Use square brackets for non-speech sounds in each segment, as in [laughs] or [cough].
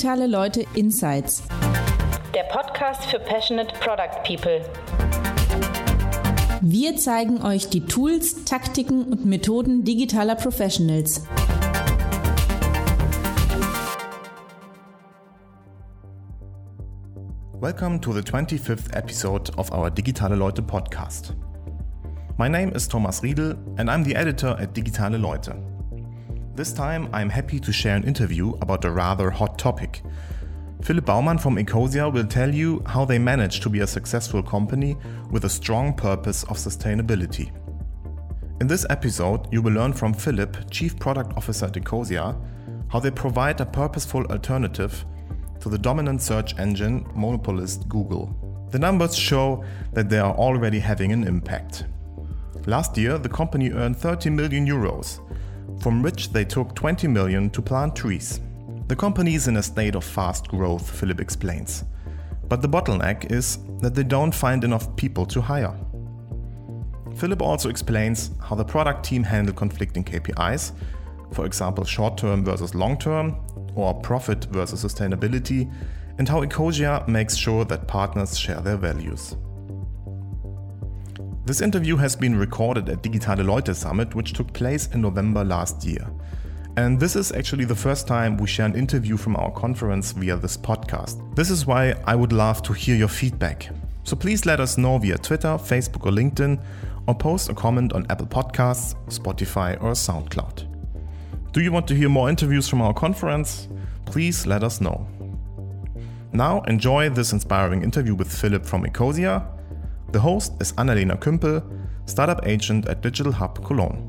Digitale Leute Insights. Der Podcast für Passionate Product People. Wir zeigen euch die Tools, Taktiken und Methoden digitaler Professionals. Welcome to the 25th episode of our Digitale Leute podcast. My name is Thomas Riedel and I'm the editor at Digitale Leute. This time I'm happy to share an interview about a rather hot topic. Philipp Baumann from Ecosia will tell you how they managed to be a successful company with a strong purpose of sustainability. In this episode, you will learn from Philipp, Chief Product Officer at Ecosia, how they provide a purposeful alternative to the dominant search engine monopolist Google. The numbers show that they are already having an impact. Last year, the company earned 30 million euros from which they took 20 million to plant trees. The company is in a state of fast growth, Philip explains. But the bottleneck is that they don't find enough people to hire. Philip also explains how the product team handle conflicting KPIs, for example, short term versus long term, or profit versus sustainability, and how Ecosia makes sure that partners share their values. This interview has been recorded at Digitale Leute Summit, which took place in November last year. And this is actually the first time we share an interview from our conference via this podcast. This is why I would love to hear your feedback. So please let us know via Twitter, Facebook, or LinkedIn, or post a comment on Apple Podcasts, Spotify, or SoundCloud. Do you want to hear more interviews from our conference? Please let us know. Now enjoy this inspiring interview with Philip from Ecosia the host is Annalena Kümpel, startup agent at Digital Hub Cologne.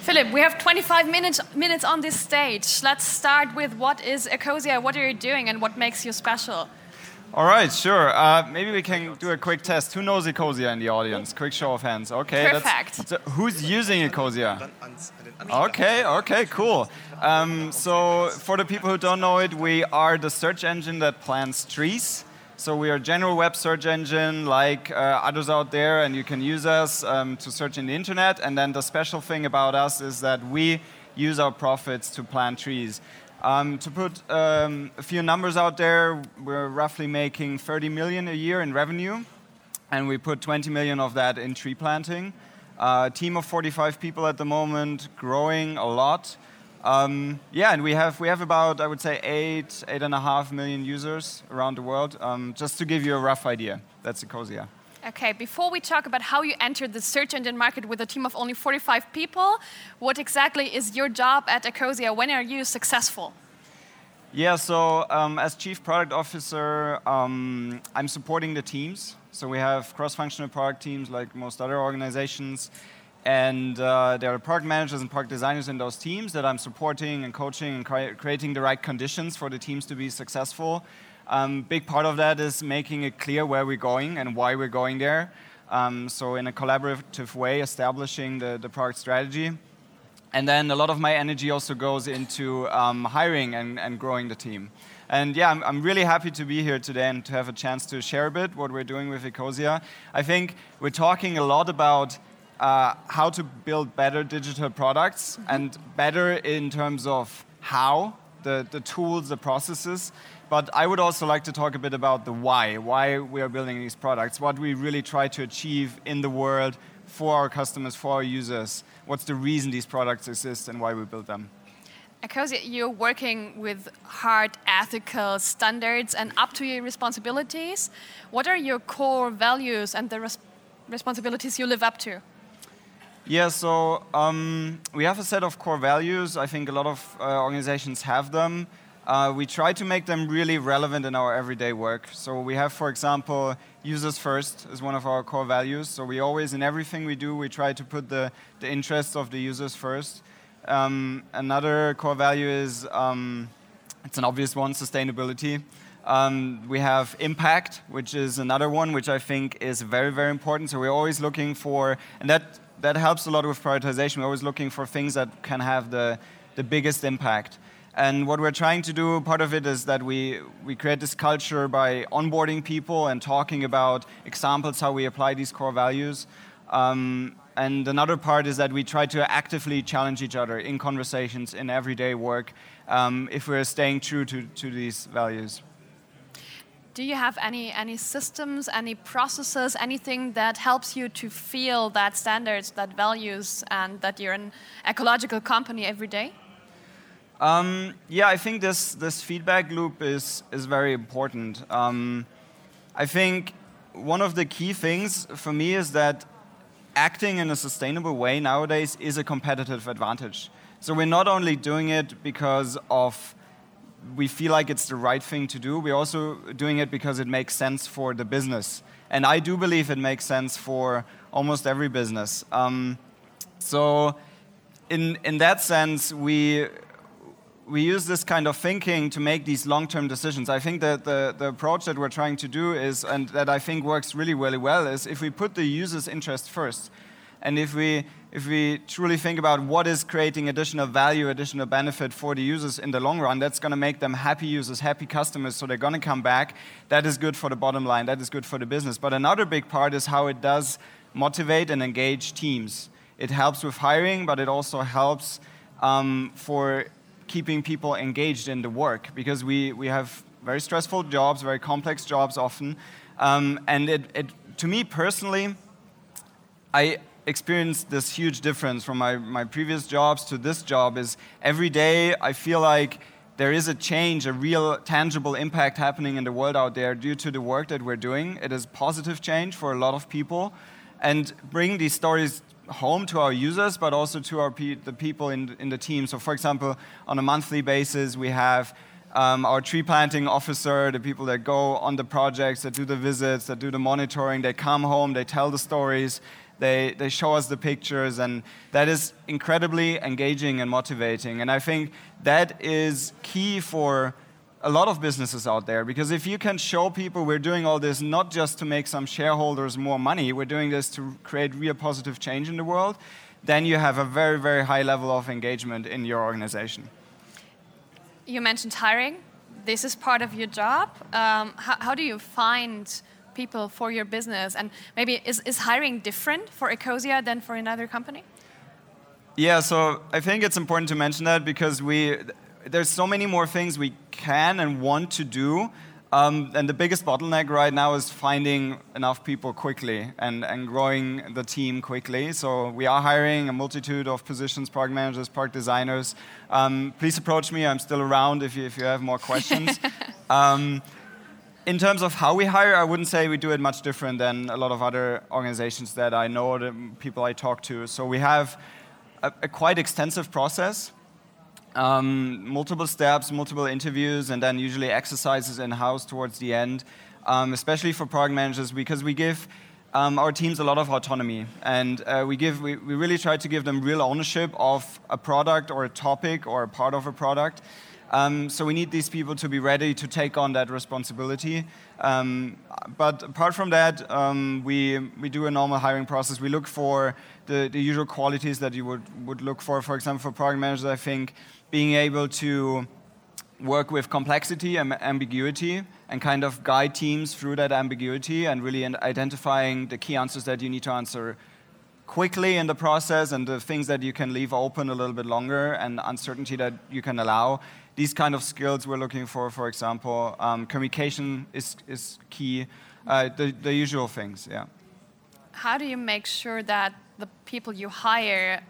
Philipp, we have 25 minutes, minutes on this stage. Let's start with what is Ecosia, what are you doing, and what makes you special? All right, sure. Uh, maybe we can do a quick test. Who knows Ecosia in the audience? Quick show of hands. Okay. Perfect. So who's using Ecosia? Okay, okay, cool. Um, so, for the people who don't know it, we are the search engine that plants trees. So, we are a general web search engine like uh, others out there, and you can use us um, to search in the internet. And then the special thing about us is that we use our profits to plant trees. Um, to put um, a few numbers out there, we're roughly making 30 million a year in revenue, and we put 20 million of that in tree planting. A team of 45 people at the moment, growing a lot. Um, yeah, and we have we have about I would say eight eight and a half million users around the world. Um, just to give you a rough idea, that's Ecosia. Okay, before we talk about how you entered the search engine market with a team of only 45 people, what exactly is your job at Ecosia? When are you successful? Yeah, so um, as chief product officer, um, I'm supporting the teams. So we have cross-functional product teams like most other organizations, and uh, there are product managers and product designers in those teams that I'm supporting and coaching and cre creating the right conditions for the teams to be successful. Um, big part of that is making it clear where we're going and why we're going there. Um, so in a collaborative way, establishing the, the product strategy. And then a lot of my energy also goes into um, hiring and, and, growing the team. And yeah, I'm, I'm, really happy to be here today and to have a chance to share a bit what we're doing with Ecosia. I think we're talking a lot about uh, how to build better digital products mm-hmm. and better in terms of how, the, the tools, the processes. But I would also like to talk a bit about the why, why we are building these products, what we really try to achieve in the world for our customers, for our users what's the reason these products exist and why we build them. Because you're working with hard ethical standards and up to your responsibilities, what are your core values and the res responsibilities you live up to? Yeah, so um, we have a set of core values. I think a lot of uh, organizations have them. Uh, we try to make them really relevant in our everyday work. So we have, for example, users first is one of our core values. So we always, in everything we do, we try to put the, the interests of the users first. Um, another core value is, um, it's an obvious one, sustainability. Um, we have impact, which is another one, which I think is very, very important. So we're always looking for, and that, that helps a lot with prioritization. We're always looking for things that can have the, the biggest impact. And what we're trying to do, part of it is that we, we create this culture by onboarding people and talking about examples how we apply these core values. Um, and another part is that we try to actively challenge each other in conversations, in everyday work, um, if we're staying true to, to these values. Do you have any, any systems, any processes, anything that helps you to feel that standards, that values, and that you're an ecological company every day? Um, yeah, I think this, this feedback loop is, is very important. Um, I think one of the key things for me is that acting in a sustainable way nowadays is a competitive advantage. So we're not only doing it because of we feel like it's the right thing to do, we're also doing it because it makes sense for the business. And I do believe it makes sense for almost every business. Um, so in, in that sense, we we use this kind of thinking to make these long-term decisions. I think that the, the approach that we're trying to do is, and that I think works really, really well, is if we put the user's interest first, and if we, if we truly think about what is creating additional value, additional benefit for the users in the long run, that's going to make them happy users, happy customers, so they're going to come back. That is good for the bottom line, that is good for the business. But another big part is how it does motivate and engage teams. It helps with hiring, but it also helps um, for keeping people engaged in the work because we, we have very stressful jobs, very complex jobs often. Um, and it, it, to me personally, I experienced this huge difference from my, my previous jobs to this job is every day I feel like there is a change, a real tangible impact happening in the world out there due to the work that we're doing. It is positive change for a lot of people. And bring these stories home to our users, but also to our pe the people in, in the team. So, for example, on a monthly basis, we have um, our tree planting officer, the people that go on the projects, that do the visits, that do the monitoring. They come home, they tell the stories, they, they show us the pictures, and that is incredibly engaging and motivating. And I think that is key for a lot of businesses out there because if you can show people we're doing all this not just to make some shareholders more money, we're doing this to create real positive change in the world, then you have a very, very high level of engagement in your organization. You mentioned hiring. This is part of your job. Um, how, how do you find people for your business? And maybe is, is hiring different for Ecosia than for another company? Yeah, so I think it's important to mention that because we there's so many more things we can and want to do. Um, and the biggest bottleneck right now is finding enough people quickly and, and growing the team quickly. So we are hiring a multitude of positions, product managers, product designers. Um, please approach me. I'm still around if you, if you have more questions. [laughs] um, in terms of how we hire, I wouldn't say we do it much different than a lot of other organizations that I know, the people I talk to. So we have a, a quite extensive process um, multiple steps, multiple interviews, and then usually exercises in house towards the end, um, especially for product managers, because we give um, our teams a lot of autonomy, and uh, we give we, we really try to give them real ownership of a product or a topic or a part of a product. Um, so we need these people to be ready to take on that responsibility. Um, but apart from that, um, we, we do a normal hiring process. We look for the, the usual qualities that you would, would look for. For example, for product managers, I think being able to work with complexity and ambiguity and kind of guide teams through that ambiguity and really identifying the key answers that you need to answer quickly in the process and the things that you can leave open a little bit longer and uncertainty that you can allow. These kind of skills we're looking for, for example, um, communication is, is key, uh, the, the usual things, yeah. How do you make sure that the people you hire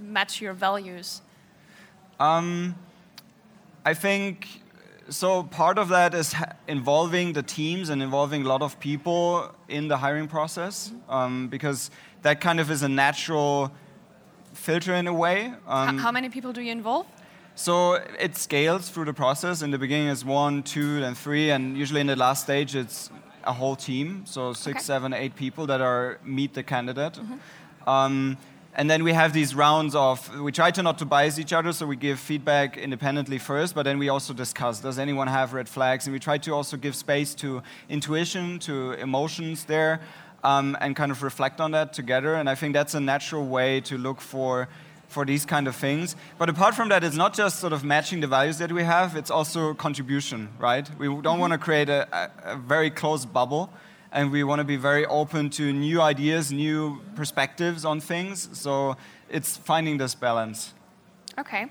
match your values? Um, I think so. Part of that is involving the teams and involving a lot of people in the hiring process, um, because that kind of is a natural filter in a way. Um, how many people do you involve? So it scales through the process. In the beginning, it's one, two, then three, and usually in the last stage, it's a whole team. So six, okay. seven, eight people that are meet the candidate. Mm -hmm. And then we have these rounds of, we try to not to bias each other, so we give feedback independently first, but then we also discuss, does anyone have red flags? And we try to also give space to intuition, to emotions there, um, and kind of reflect on that together. And I think that's a natural way to look for for these kind of things. But apart from that, it's not just sort of matching the values that we have, it's also contribution, right? We don't mm -hmm. want to create a, a, a very close bubble and we want to be very open to new ideas, new perspectives on things. So it's finding this balance. Okay.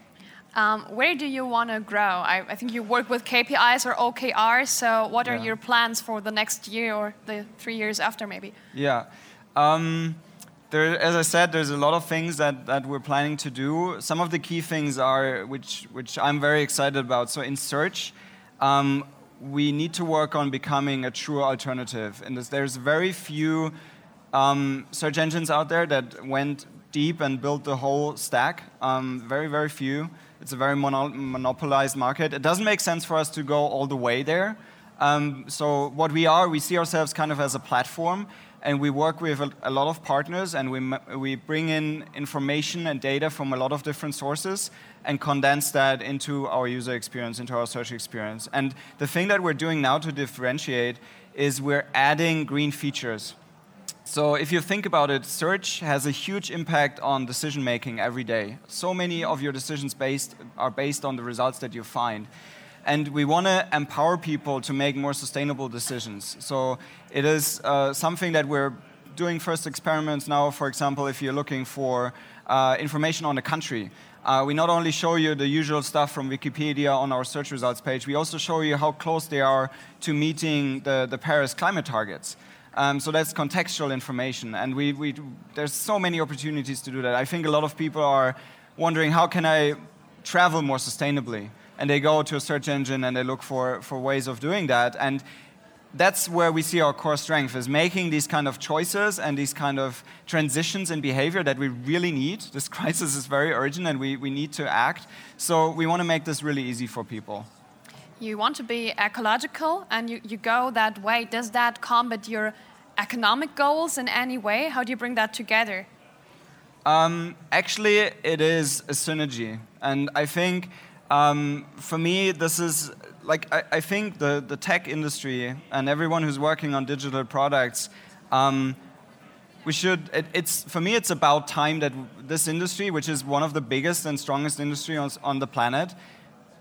Um, where do you want to grow? I, I, think you work with KPIs or OKRs. So, what are yeah. your plans for the next year or the three years after, maybe? Yeah. Um, there, as I said, there's a lot of things that, that we're planning to do. Some of the key things are, which, which I'm very excited about. So, in search, um, we need to work on becoming a true alternative. And there's very few um, search engines out there that went deep and built the whole stack. Um, very, very few. It's a very mono monopolized market. It doesn't make sense for us to go all the way there. Um, so what we are, we see ourselves kind of as a platform, and we work with a, lot of partners, and we, we bring in information and data from a lot of different sources and condense that into our user experience, into our search experience. And the thing that we're doing now to differentiate is we're adding green features. So if you think about it, search has a huge impact on decision making every day. So many of your decisions based, are based on the results that you find. And we want to empower people to make more sustainable decisions. So it is uh, something that we're doing first experiments now. For example, if you're looking for uh, information on a country, uh, we not only show you the usual stuff from Wikipedia on our search results page, we also show you how close they are to meeting the, the Paris climate targets. Um, so that's contextual information, and we, we, there's so many opportunities to do that. I think a lot of people are wondering how can I travel more sustainably, and they go to a search engine and they look for, for ways of doing that. And that's where we see our core strength is making these kind of choices and these kind of transitions in behavior that we really need. This [laughs] crisis is very urgent and we, we need to act. So we want to make this really easy for people you want to be ecological and you, you go that way. Does that combat your economic goals in any way? How do you bring that together? Um, actually, it is a synergy. And I think um, for me, this is like, I, I, think the, the tech industry and everyone who's working on digital products. Um, we should it, it's for me it's about time that this industry which is one of the biggest and strongest industries on, on the planet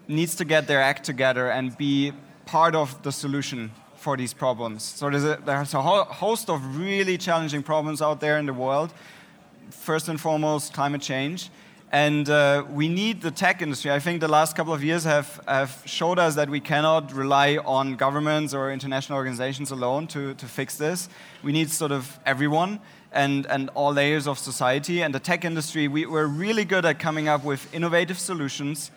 needs to get their act together and be part of the solution for these problems. So there's a, there's a host of really challenging problems out there in the world. First and foremost, climate change. And uh, we need the tech industry. I think the last couple of years have, have showed us that we cannot rely on governments or international organizations alone to, to fix this. We need sort of everyone and, and all layers of society. And the tech industry, we, we're really good at coming up with innovative solutions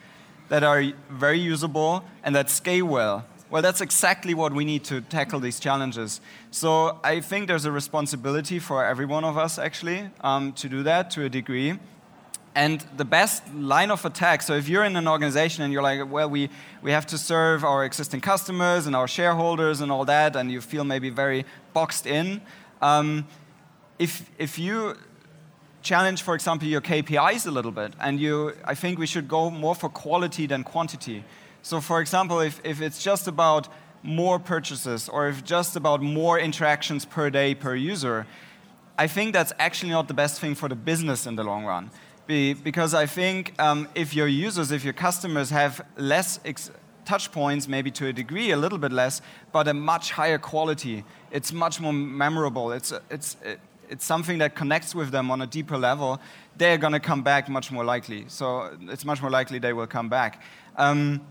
that are very usable and that scale well. Well, that's exactly what we need to tackle these challenges. So I think there's a responsibility for every one of us, actually, um, to do that to a degree. And the best line of attack, so if you're in an organization and you're like, well, we, we have to serve our existing customers and our shareholders and all that, and you feel maybe very boxed in, um, if, if you challenge, for example, your KPIs a little bit. And you, I think we should go more for quality than quantity. So, for example, if, if it's just about more purchases or if just about more interactions per day per user, I think that's actually not the best thing for the business in the long run. Be, because I think um, if your users, if your customers have less touch points, maybe to a degree, a little bit less, but a much higher quality, it's much more memorable. It's, it's, it's something that connects with them on a deeper level, they're going to come back much more likely. So it's much more likely they will come back. Um,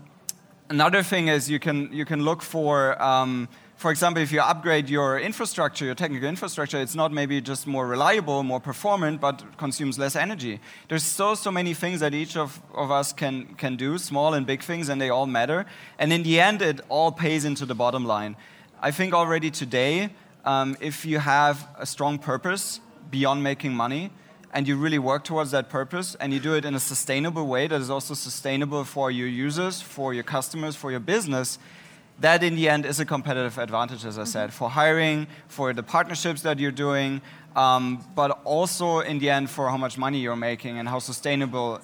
another thing is you can, you can look for, um, for example, if you upgrade your infrastructure, your technical infrastructure, it's not maybe just more reliable, more performant, but consumes less energy. There's so, so many things that each of, of us can, can do, small and big things, and they all matter. And in the end, it all pays into the bottom line. I think already today, um, if you have a strong purpose beyond making money and you really work towards that purpose and you do it in a sustainable way that is also sustainable for your users, for your customers, for your business, that in the end is a competitive advantage, as I said, mm-hmm. for hiring, for the partnerships that you're doing, um, but also in the end for how much money you're making and how sustainable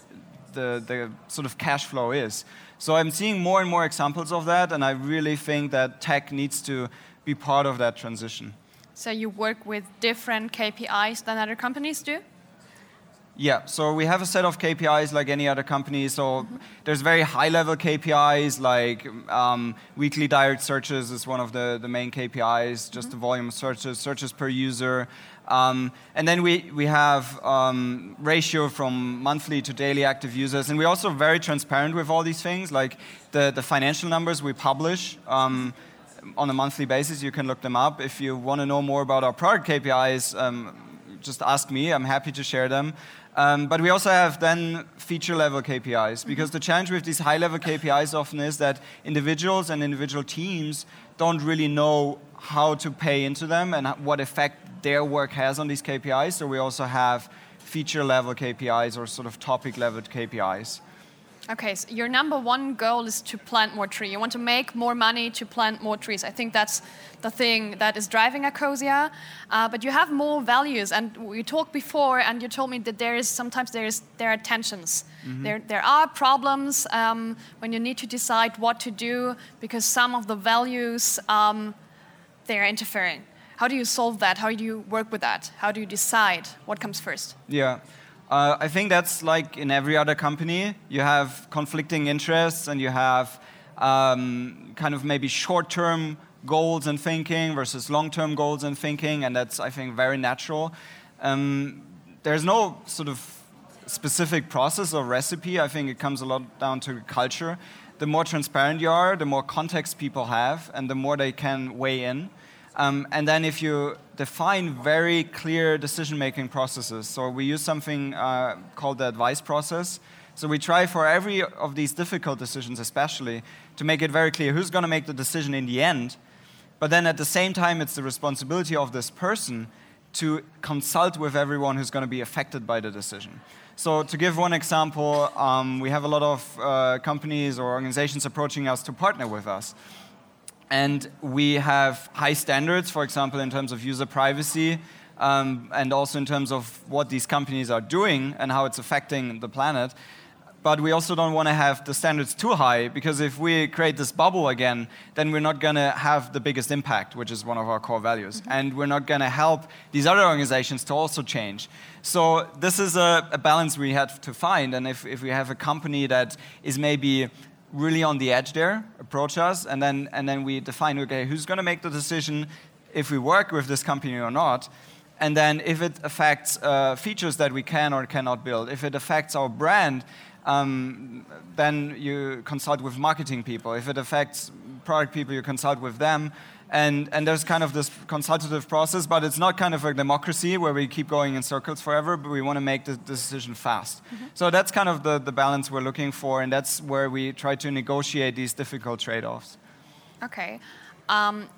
the, the sort of cash flow is. So I'm seeing more and more examples of that, and I really think that tech needs to be part of that transition. So you work with different KPIs than other companies do? Yeah, so we have a set of KPIs like any other company. So there's very high level KPIs like um, weekly direct searches is one of the, the main KPIs, just mm-hmm. the volume of searches, searches per user. Um, and then we, we have um, ratio from monthly to daily active users. And we're also very transparent with all these things, like the, the financial numbers we publish um, on a monthly basis. You can look them up. If you want to know more about our product KPIs, um, just ask me. I'm happy to share them. Um, but we also have then feature level KPIs because the challenge with these high level KPIs often is that individuals and individual teams don't really know how to pay into them and what effect their work has on these KPIs. So we also have feature level KPIs or sort of topic level KPIs. Okay, so your number one goal is to plant more trees. You want to make more money to plant more trees. I think that's the thing that is driving Ecosia. Uh, but you have more values, and we talked before, and you told me that there is sometimes there is there are tensions. Mm-hmm. There there are problems um, when you need to decide what to do because some of the values um, they are interfering. How do you solve that? How do you work with that? How do you decide what comes first? Yeah. Uh, I think that's like in every other company. You have conflicting interests and you have um, kind of maybe short term goals and thinking versus long term goals and thinking, and that's, I think, very natural. Um, there's no sort of specific process or recipe. I think it comes a lot down to culture. The more transparent you are, the more context people have, and the more they can weigh in. Um, and then if you define very clear decision-making processes, so we use something uh, called the advice process. So we try for every of these difficult decisions, especially, to make it very clear who's going to make the decision in the end. But then at the same time, it's the responsibility of this person to consult with everyone who's going to be affected by the decision. So to give one example, um, we have a lot of uh, companies or organizations approaching us to partner with us. And we have high standards, for example, in terms of user privacy, um, and also in terms of what these companies are doing and how it's affecting the planet. But we also don't want to have the standards too high because if we create this bubble again, then we're not going to have the biggest impact, which is one of our core values. Mm-hmm. And we're not going to help these other organizations to also change. So, this is a, a balance we have to find. And if, if we have a company that is maybe really on the edge there, approach us, and then, and then we define, okay, who's going to make the decision if we work with this company or not, and then if it affects uh, features that we can or cannot build, if it affects our brand, um, then you consult with marketing people. If it affects product people, you consult with them and, and there's kind of this consultative process, but it's not kind of a democracy where we keep going in circles forever, but we want to make the decision fast. Mm-hmm. So that's kind of the, the balance we're looking for, and that's where we try to negotiate these difficult trade offs. Okay. Um,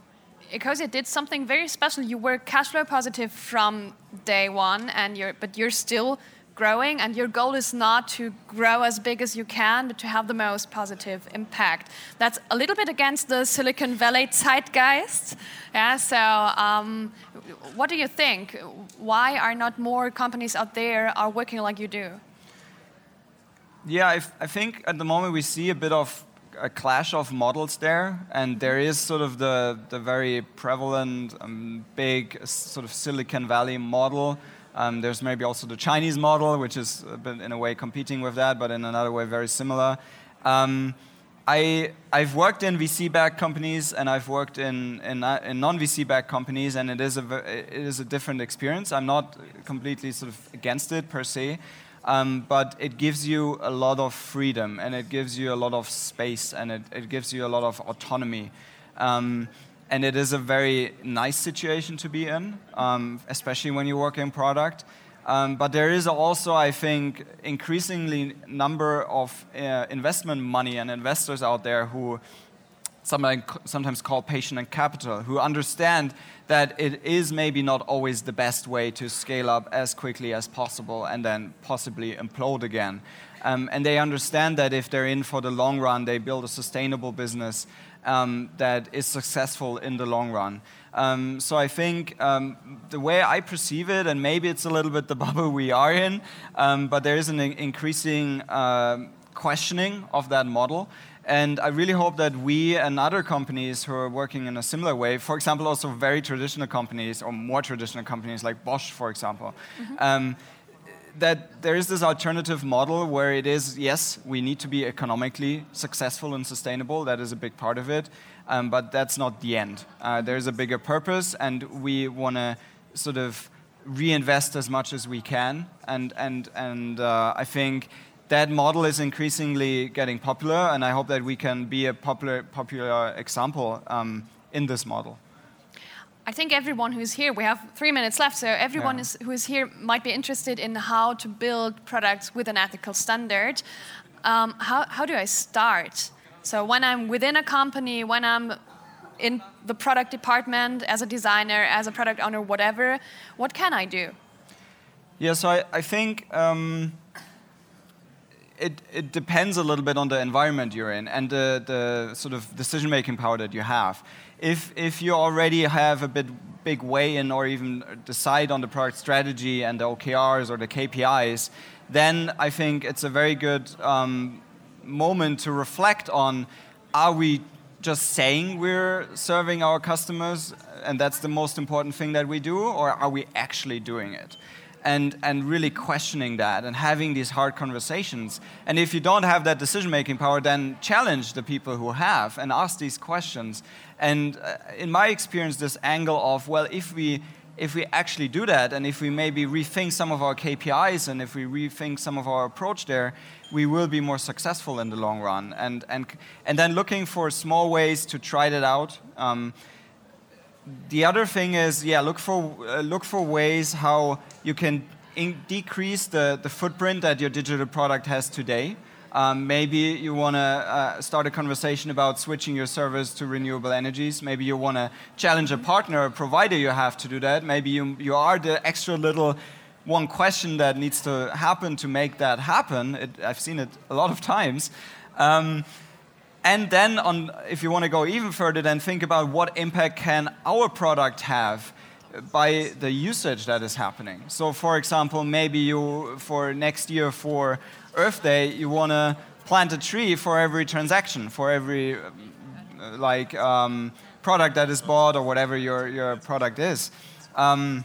Ecosia did something very special. You were cash flow positive from day one, and you're, but you're still growing and your goal is not to grow as big as you can but to have the most positive impact. That's a little bit against the silicon valley zeitgeist. Yeah so um, what do you think? Why are not more companies out there are working like you do? Yeah I, I think at the moment we see a bit of a clash of models there, and there is sort of the, the very prevalent, um, big sort of Silicon Valley model um, there's maybe also the Chinese model, which is in a way competing with that, but in another way very similar. Um, I, I've worked in VC-backed companies and I've worked in, in, uh, in non-VC-backed companies, and it is, a, it is a different experience. I'm not completely sort of against it per se, um, but it gives you a lot of freedom and it gives you a lot of space and it, it gives you a lot of autonomy. Um, and it is a very nice situation to be in, um, especially when you work in product. Um, but there is also, I think, increasingly number of uh, investment money and investors out there who sometimes call patient and capital, who understand that it is maybe not always the best way to scale up as quickly as possible and then possibly implode again. Um, and they understand that if they're in for the long run, they build a sustainable business um, that is successful in the long run. Um, so I think um, the way I perceive it, and maybe it's a little bit the [laughs] bubble we are in, um, but there is an increasing uh, questioning of that model. And I really hope that we and other companies who are working in a similar way, for example, also very traditional companies or more traditional companies like Bosch, for example, mm -hmm that there is this alternative model where it is yes, we need to be economically successful and sustainable. That is a big part of it, um, but that's not the end. Uh, there is a bigger purpose, and we want to sort of reinvest as much as we can. And and and uh, I think that model is increasingly getting popular, and I hope that we can be a popular popular example um, in this model. I think everyone who's here, we have three minutes left, so everyone Yeah. is, who is here might be interested in how to build products with an ethical standard. Um, how, how do I start? So when I'm within a company, when I'm in the product department, as a designer, as a product owner, whatever, what can I do? Yeah, so I, I think um, it, it depends a little bit on the environment you're in and the, the sort of decision making power that you have. If, if you already have a bit big way in or even decide on the product strategy and the OKRs or the KPIs, then I think it's a very good um, moment to reflect on are we just saying we're serving our customers and that's the most important thing that we do, or are we actually doing it? And, and really questioning that and having these hard conversations. And if you don't have that decision making power, then challenge the people who have and ask these questions. And uh, in my experience, this angle of, well, if we if we actually do that and if we maybe rethink some of our KPIs and if we rethink some of our approach there, we will be more successful in the long run. And, and, and then looking for small ways to try that out. Um, the other thing is, yeah, look for uh, look for ways how you can decrease the, the footprint that your digital product has today. Um, maybe you want to uh, start a conversation about switching your service to renewable energies. Maybe you want to challenge a partner, a provider you have to do that. Maybe you, you are the extra little one question that needs to happen to make that happen. It, I've seen it a lot of times. Um, and then, on, if you want to go even further, then think about what impact can our product have by the usage that is happening. So, for example, maybe you, for next year for Earth Day, you want to plant a tree for every transaction, for every like um, product that is bought or whatever your, your product is. Um,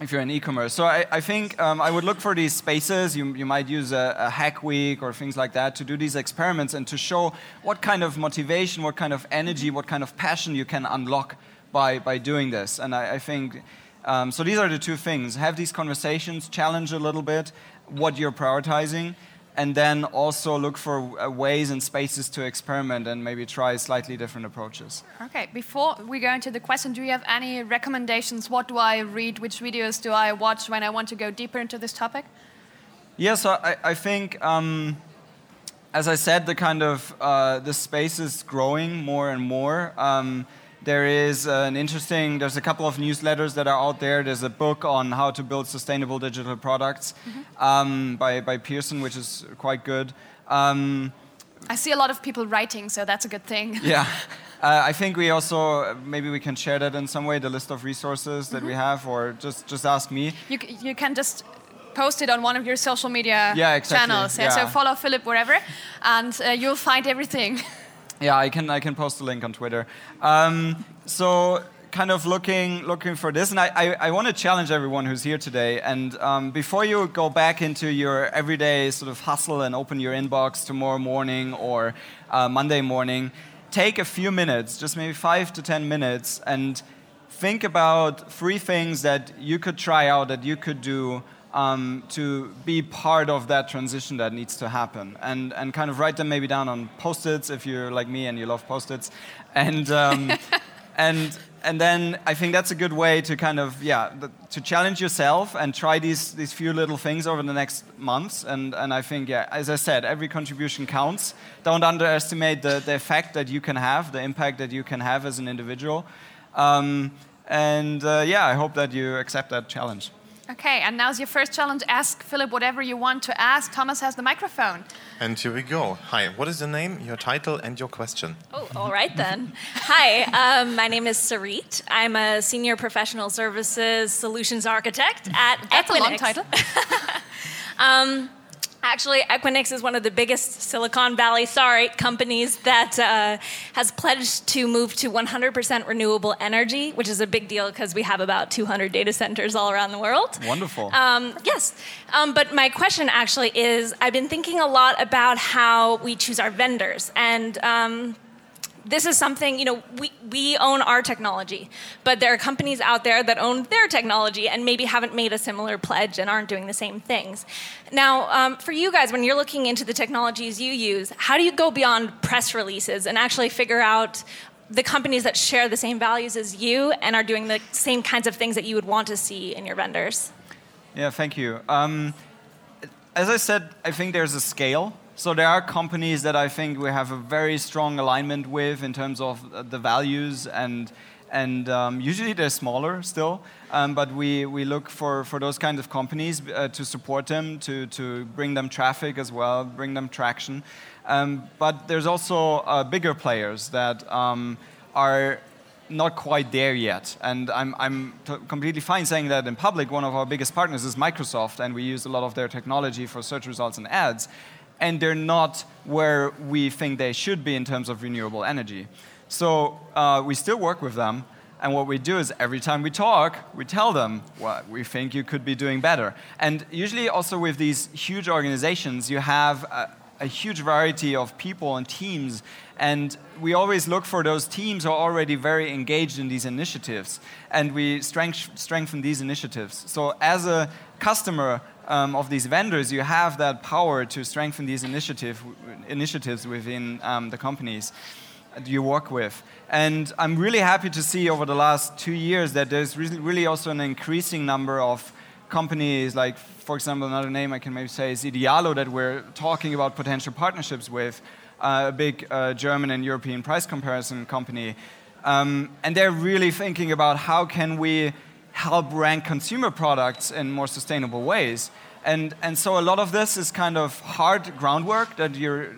if you're in e-commerce. So I, I think um, I would look for these spaces. You, you might use a, a, hack week or things like that to do these experiments and to show what kind of motivation, what kind of energy, what kind of passion you can unlock by, by doing this. And I, I think, um, so these are the two things. Have these conversations, challenge a little bit what you're prioritizing, and then also look for uh, ways and spaces to experiment and maybe try slightly different approaches. Okay, before we go into the question, do you have any recommendations? What do I read? Which videos do I watch when I want to go deeper into this topic? Yeah, so I, I think, um, as I said, the kind of uh, the space is growing more and more. Um, there is an interesting, there's a couple of newsletters that are out there. There's a book on how to build sustainable digital products mm-hmm. um, by, by Pearson, which is quite good. Um, I see a lot of people writing, so that's a good thing. [laughs] Yeah. [laughs] Uh, I think we also, maybe we can share that in some way, the list of resources that mm-hmm. we have, or just, just ask me. You, you can just post it on one of your social media yeah, exactly. channels. Yeah. So follow Philip wherever, and uh, you'll find everything. [laughs] Yeah, I can I can post a link on Twitter. Um, so kind of looking looking for this, and I, I, I want to challenge everyone who's here today. And um, before you go back into your everyday sort of hustle and open your inbox tomorrow morning or uh, Monday morning, take a few minutes, just maybe five to ten minutes, and think about three things that you could try out that you could do um, to be part of that transition that needs to happen. And, and kind of write them maybe down on post-its if you're like me and you love post-its. And um, [laughs] and and then I think that's a good way to kind of yeah the, to challenge yourself and try these these few little things over the next months. And and I think yeah as I said every contribution counts. Don't underestimate the, the effect that you can have the impact that you can have as an individual. Um, and uh, yeah I hope that you accept that challenge. Okay, and now's your first challenge. Ask Philip whatever you want to ask. Thomas has the microphone. And here we go. Hi, what is your name, your title, and your question? Oh, all right then. Hi, um, my name is Sarit. I'm a senior professional services solutions architect at That's Equinix. a long title. [laughs] um, Actually, Equinix is one of the biggest Silicon Valley, sorry, companies that uh, has pledged to move to 100% renewable energy, which is a big deal because we have about 200 data centers all around the world. Wonderful. Um, yes. Um, but my question actually is I've been thinking a lot about how we choose our vendors. And um, this is something, you know, we, we own our technology, but there are companies out there that own their technology and maybe haven't made a similar pledge and aren't doing the same things. Now, um, for you guys, when you're looking into the technologies you use, how do you go beyond press releases and actually figure out the companies that share the same values as you and are doing the same kinds of things that you would want to see in your vendors? Yeah, thank you. Um, as I said, I think there's a scale so there are companies that I think we have a very strong alignment with in terms of the values and and um, usually they're smaller still, um, but we, we look for, for those kinds of companies uh, to support them, to, to bring them traffic as well, bring them traction. Um, but there's also uh, bigger players that um, are not quite there yet. And I'm, I'm completely fine saying that in public. One of our biggest partners is Microsoft, and we use a lot of their technology for search results and ads and they're not where we think they should be in terms of renewable energy. So uh, we still work with them, and what we do is every time we talk, we tell them what we think you could be doing better. And usually, also with these huge organizations, you have a, a huge variety of people and teams, and we always look for those teams who are already very engaged in these initiatives, and we strength, strengthen these initiatives. So, as a customer, um, of these vendors, you have that power to strengthen these initiative, initiatives within um, the companies you work with. And I'm really happy to see over the last two years that there's really, really also an increasing number of companies, like, for example, another name I can maybe say is Idealo, that we're talking about potential partnerships with, uh, a big uh, German and European price comparison company. Um, and they're really thinking about how can we help rank consumer products in more sustainable ways. And, and so a lot of this is kind of hard groundwork that you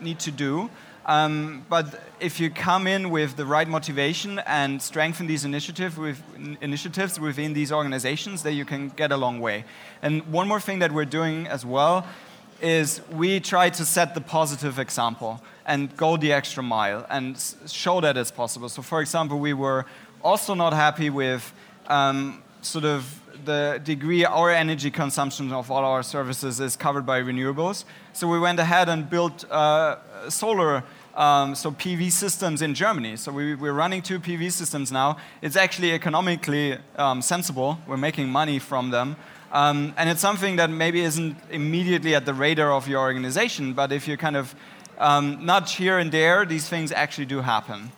need to do. Um, but if you come in with the right motivation and strengthen these initiative with, initiatives within these organizations, then you can get a long way. And one more thing that we're doing as well is we try to set the positive example and go the extra mile and show that it's possible. So, for example, we were also not happy with um, sort of the degree our energy consumption of all our services is covered by renewables. So we went ahead and built uh, solar, um, so PV systems in Germany. So we, are running two PV systems now. It's actually economically um, sensible. We're making money from them. Um, and it's something that maybe isn't immediately at the radar of your organization, but if you kind of um, nudge here and there, these things actually do happen.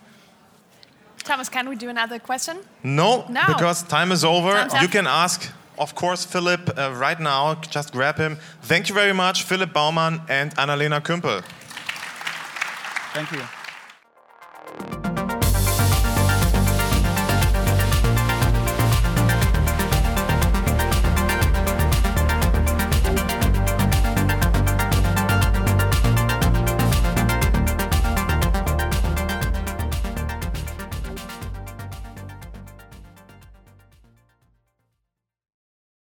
Thomas, can we do another question? No, no. because time is over. Time's you can ask, of course, Philip uh, right now. Just grab him. Thank you very much, Philip Baumann and Annalena Kümpel. Thank you.